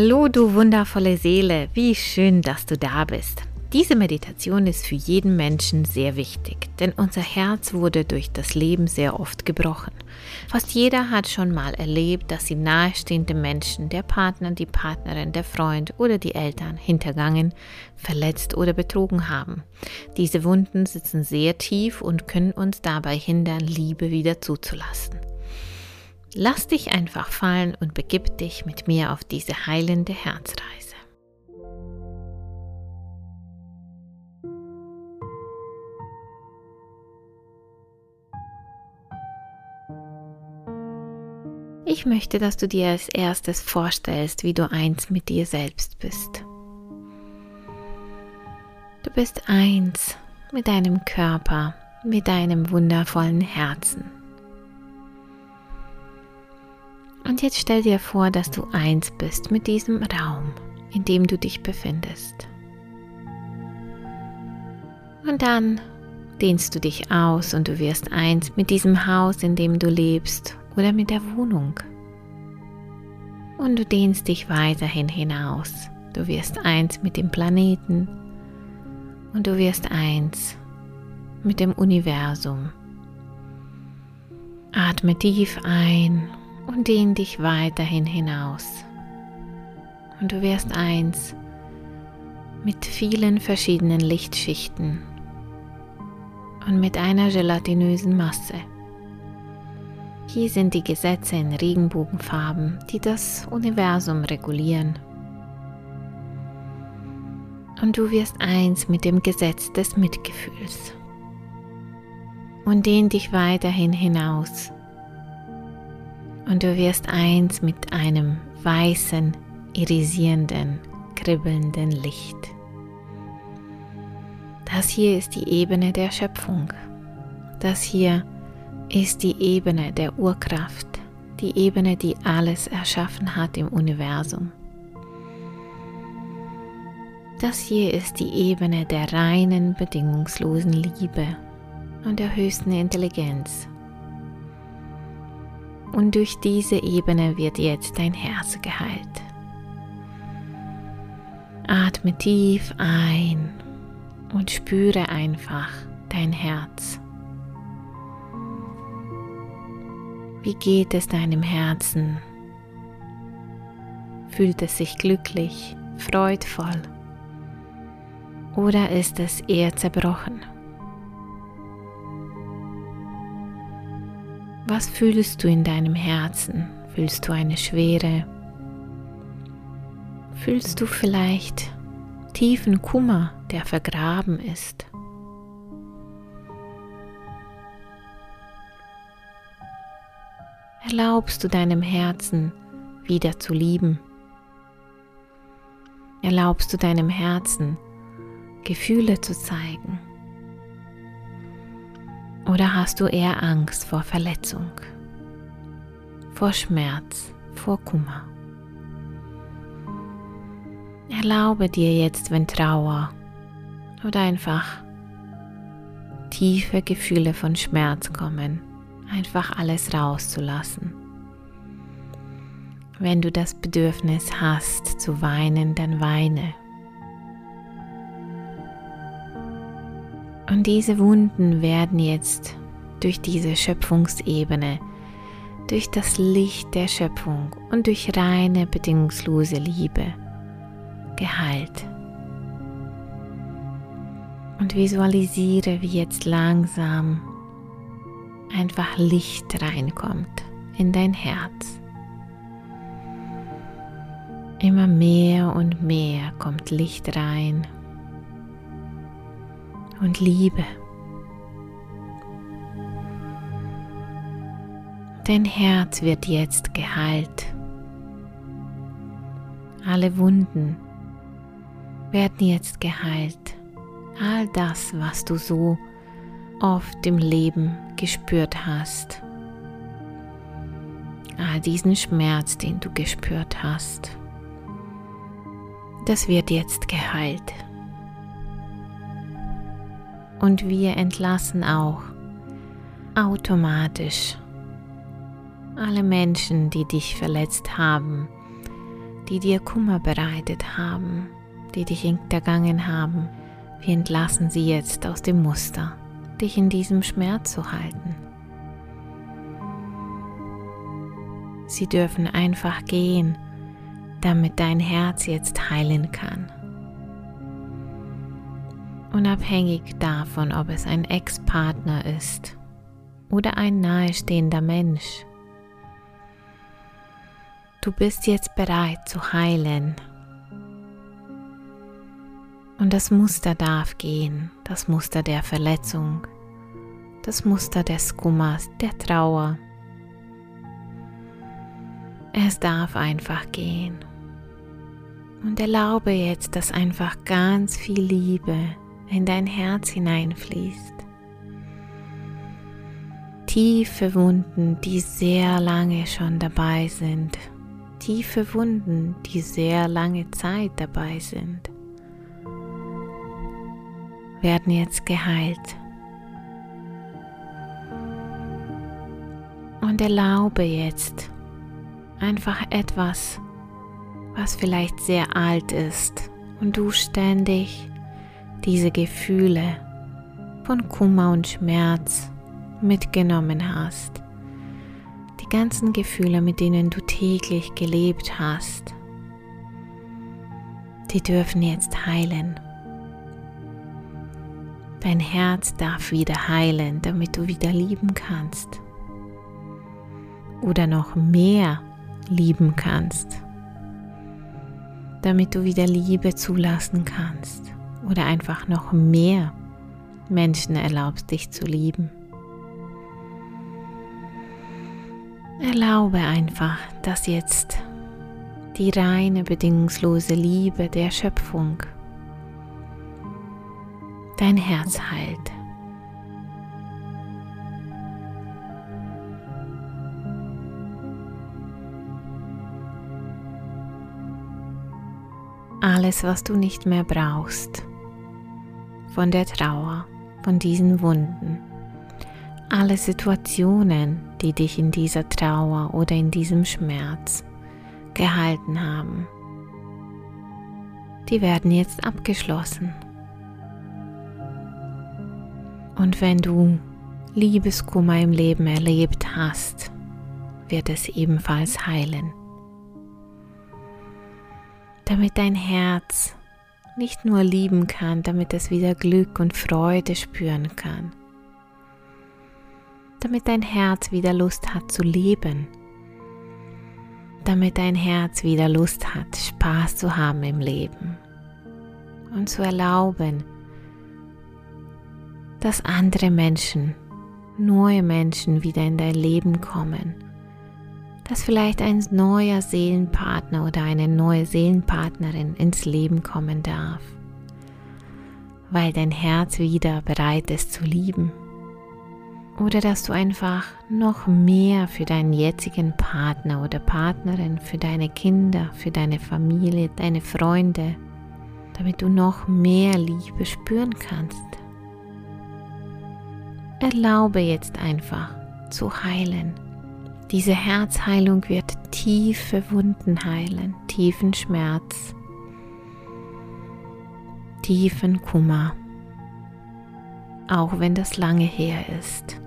Hallo, du wundervolle Seele, wie schön, dass du da bist. Diese Meditation ist für jeden Menschen sehr wichtig, denn unser Herz wurde durch das Leben sehr oft gebrochen. Fast jeder hat schon mal erlebt, dass sie nahestehende Menschen, der Partner, die Partnerin, der Freund oder die Eltern hintergangen, verletzt oder betrogen haben. Diese Wunden sitzen sehr tief und können uns dabei hindern, Liebe wieder zuzulassen. Lass dich einfach fallen und begib dich mit mir auf diese heilende Herzreise. Ich möchte, dass du dir als erstes vorstellst, wie du eins mit dir selbst bist. Du bist eins mit deinem Körper, mit deinem wundervollen Herzen. Und jetzt stell dir vor, dass du eins bist mit diesem Raum, in dem du dich befindest. Und dann dehnst du dich aus und du wirst eins mit diesem Haus, in dem du lebst oder mit der Wohnung. Und du dehnst dich weiterhin hinaus. Du wirst eins mit dem Planeten und du wirst eins mit dem Universum. Atme tief ein und dehn dich weiterhin hinaus. Und du wirst eins mit vielen verschiedenen Lichtschichten und mit einer gelatinösen Masse. Hier sind die Gesetze in Regenbogenfarben, die das Universum regulieren. Und du wirst eins mit dem Gesetz des Mitgefühls. Und dehn dich weiterhin hinaus und du wirst eins mit einem weißen, irisierenden, kribbelnden Licht. Das hier ist die Ebene der Schöpfung. Das hier ist die Ebene der Urkraft, die Ebene, die alles erschaffen hat im Universum. Das hier ist die Ebene der reinen, bedingungslosen Liebe und der höchsten Intelligenz und durch diese Ebene wird jetzt dein Herz geheilt. Atme tief ein und spüre einfach dein Herz. Wie geht es deinem Herzen? Fühlt es sich glücklich, freudvoll oder ist es eher zerbrochen? Was fühlst du in deinem Herzen? Fühlst du eine Schwere? Fühlst du vielleicht tiefen Kummer, der vergraben ist? Erlaubst du deinem Herzen wieder zu lieben? Erlaubst du deinem Herzen Gefühle zu zeigen? Oder hast du eher Angst vor Verletzung, vor Schmerz, vor Kummer? Erlaube dir jetzt, wenn Trauer oder einfach tiefe Gefühle von Schmerz kommen, einfach alles rauszulassen. Wenn du das Bedürfnis hast zu weinen, dann weine. Und diese Wunden werden jetzt durch diese Schöpfungsebene, durch das Licht der Schöpfung und durch reine bedingungslose Liebe geheilt. Und visualisiere, wie jetzt langsam einfach Licht reinkommt in dein Herz. Immer mehr und mehr kommt Licht rein und Liebe. Dein Herz wird jetzt geheilt. Alle Wunden werden jetzt geheilt. All das, was du so oft im Leben gespürt hast. All diesen Schmerz, den du gespürt hast. Das wird jetzt geheilt und wir entlassen auch automatisch alle Menschen, die dich verletzt haben, die dir Kummer bereitet haben, die dich hintergangen haben, wir entlassen sie jetzt aus dem Muster, dich in diesem Schmerz zu halten. Sie dürfen einfach gehen, damit dein Herz jetzt heilen kann. Unabhängig davon, ob es ein Ex-Partner ist oder ein nahestehender Mensch. Du bist jetzt bereit zu heilen. Und das Muster darf gehen, das Muster der Verletzung, das Muster des Kummers, der Trauer, es darf einfach gehen. Und erlaube jetzt, dass einfach ganz viel Liebe in dein Herz hineinfließt. Tiefe Wunden, die sehr lange schon dabei sind. Tiefe Wunden, die sehr lange Zeit dabei sind, werden jetzt geheilt. Und erlaube jetzt, einfach etwas, was vielleicht sehr alt ist und du ständig diese Gefühle von Kummer und Schmerz mitgenommen hast. Die ganzen Gefühle, mit denen du täglich gelebt hast, die dürfen jetzt heilen. Dein Herz darf wieder heilen, damit du wieder lieben kannst. Oder noch mehr lieben kannst, damit du wieder Liebe zulassen kannst oder einfach noch mehr Menschen erlaubst, dich zu lieben. Erlaube einfach, dass jetzt die reine, bedingungslose Liebe der Schöpfung dein Herz heilt. alles, was du nicht mehr brauchst. Von der Trauer, von diesen Wunden. Alle Situationen, die dich in dieser Trauer oder in diesem Schmerz gehalten haben. Die werden jetzt abgeschlossen. Und wenn du Liebeskummer im Leben erlebt hast, wird es ebenfalls heilen damit dein Herz nicht nur lieben kann, damit es wieder Glück und Freude spüren kann, damit dein Herz wieder Lust hat zu leben, damit dein Herz wieder Lust hat, Spaß zu haben im Leben. Und zu erlauben, dass andere Menschen, neue Menschen wieder in dein Leben kommen dass vielleicht ein neuer Seelenpartner oder eine neue Seelenpartnerin ins Leben kommen darf, weil dein Herz wieder bereit ist zu lieben. Oder dass du einfach noch mehr für deinen jetzigen Partner oder Partnerin, für deine Kinder, für deine Familie, deine Freunde, damit du noch mehr Liebe spüren kannst. Erlaube jetzt einfach zu heilen diese Herzheilung wird tiefe Wunden heilen, tiefen Schmerz, tiefen Kummer, auch wenn das lange her ist.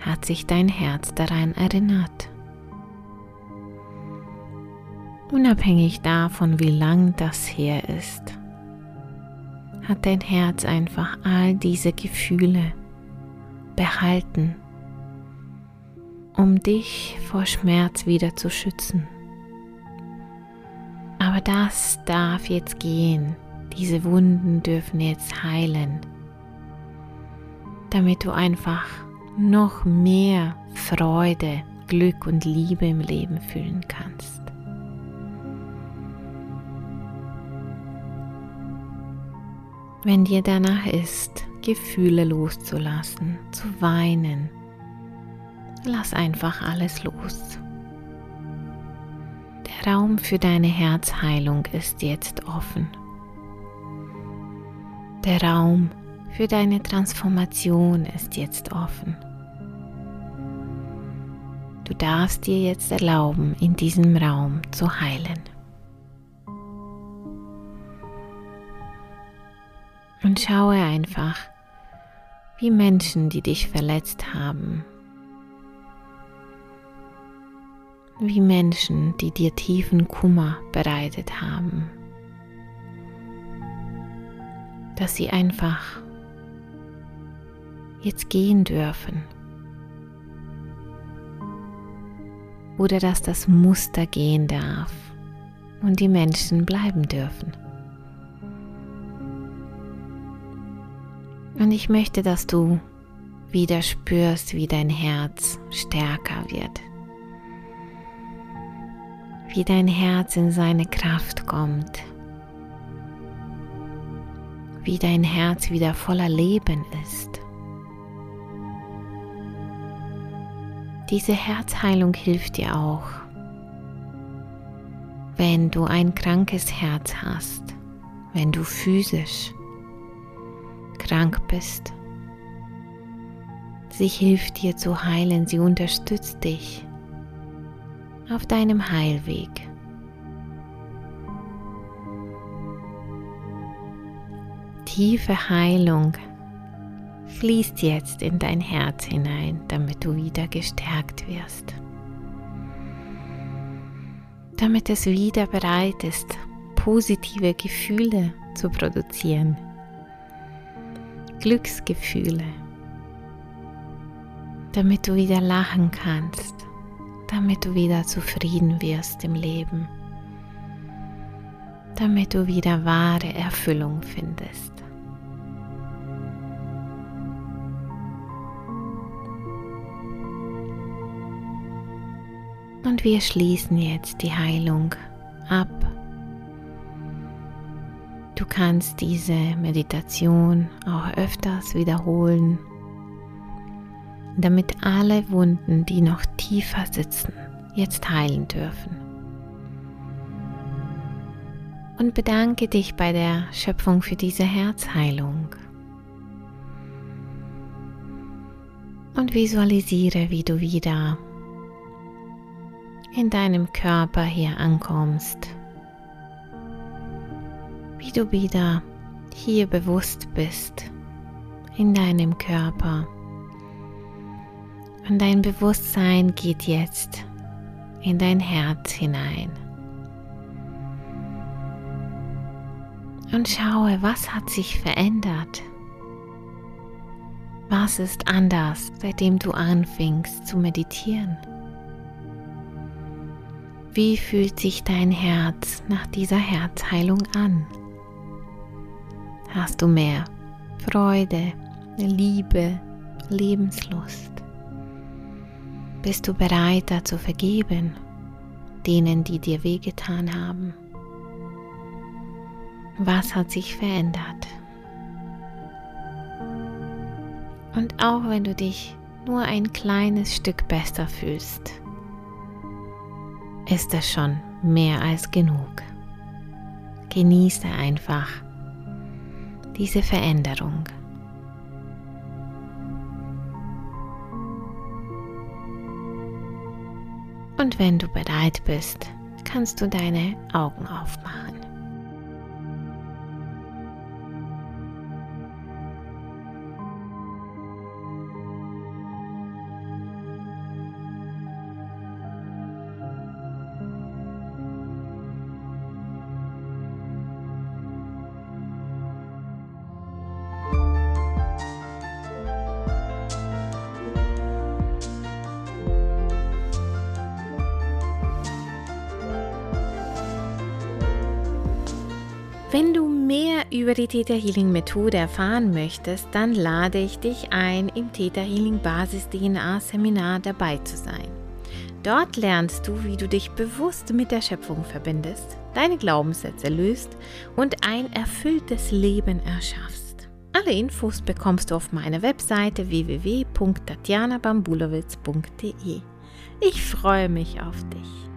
Hat sich dein Herz daran erinnert? Unabhängig davon, wie lang das her ist, hat dein Herz einfach all diese Gefühle behalten um dich vor Schmerz wieder zu schützen. Aber das darf jetzt gehen. Diese Wunden dürfen jetzt heilen, damit du einfach noch mehr Freude, Glück und Liebe im Leben fühlen kannst. Wenn dir danach ist, Gefühle loszulassen, zu weinen, Lass einfach alles los. Der Raum für deine Herzheilung ist jetzt offen. Der Raum für deine Transformation ist jetzt offen. Du darfst dir jetzt erlauben, in diesem Raum zu heilen. Und schaue einfach, wie Menschen, die dich verletzt haben, wie Menschen, die dir tiefen Kummer bereitet haben, dass sie einfach jetzt gehen dürfen. Oder dass das Muster gehen darf und die Menschen bleiben dürfen. Und ich möchte, dass du wieder spürst, wie dein Herz stärker wird. Wie dein Herz in seine Kraft kommt. Wie dein Herz wieder voller Leben ist. Diese Herzheilung hilft dir auch, wenn du ein krankes Herz hast, wenn du physisch krank bist. Sie hilft dir zu heilen, sie unterstützt dich auf deinem Heilweg. Tiefe Heilung fließt jetzt in dein Herz hinein, damit du wieder gestärkt wirst. Damit es wieder bereit ist, positive Gefühle zu produzieren. Glücksgefühle. Damit du wieder lachen kannst, damit du wieder zufrieden wirst im Leben, damit du wieder wahre Erfüllung findest. Und wir schließen jetzt die Heilung ab. Du kannst diese Meditation auch öfters wiederholen, damit alle Wunden, die noch tiefer sitzen, jetzt heilen dürfen. Und bedanke dich bei der Schöpfung für diese Herzheilung. Und visualisiere, wie du wieder in deinem Körper hier ankommst, wie du wieder hier bewusst bist in deinem Körper. Und dein Bewusstsein geht jetzt in dein Herz hinein. Und schaue, was hat sich verändert? Was ist anders, seitdem du anfingst zu meditieren? Wie fühlt sich dein Herz nach dieser Herzheilung an? Hast du mehr Freude, Liebe, Lebenslust? Bist du bereiter zu vergeben, denen, die dir wehgetan haben? Was hat sich verändert? Und auch wenn du dich nur ein kleines Stück besser fühlst, ist es schon mehr als genug. Genieße einfach diese Veränderung. Und wenn du bereit bist, kannst du deine Augen aufmachen. Über die Theta Healing Methode erfahren möchtest, dann lade ich dich ein, im Theta Healing Basis DNA Seminar dabei zu sein. Dort lernst du, wie du dich bewusst mit der Schöpfung verbindest, deine Glaubenssätze löst und ein erfülltes Leben erschaffst. Alle Infos bekommst du auf meiner Webseite www.tatjanabambulowitz.de. Ich freue mich auf dich.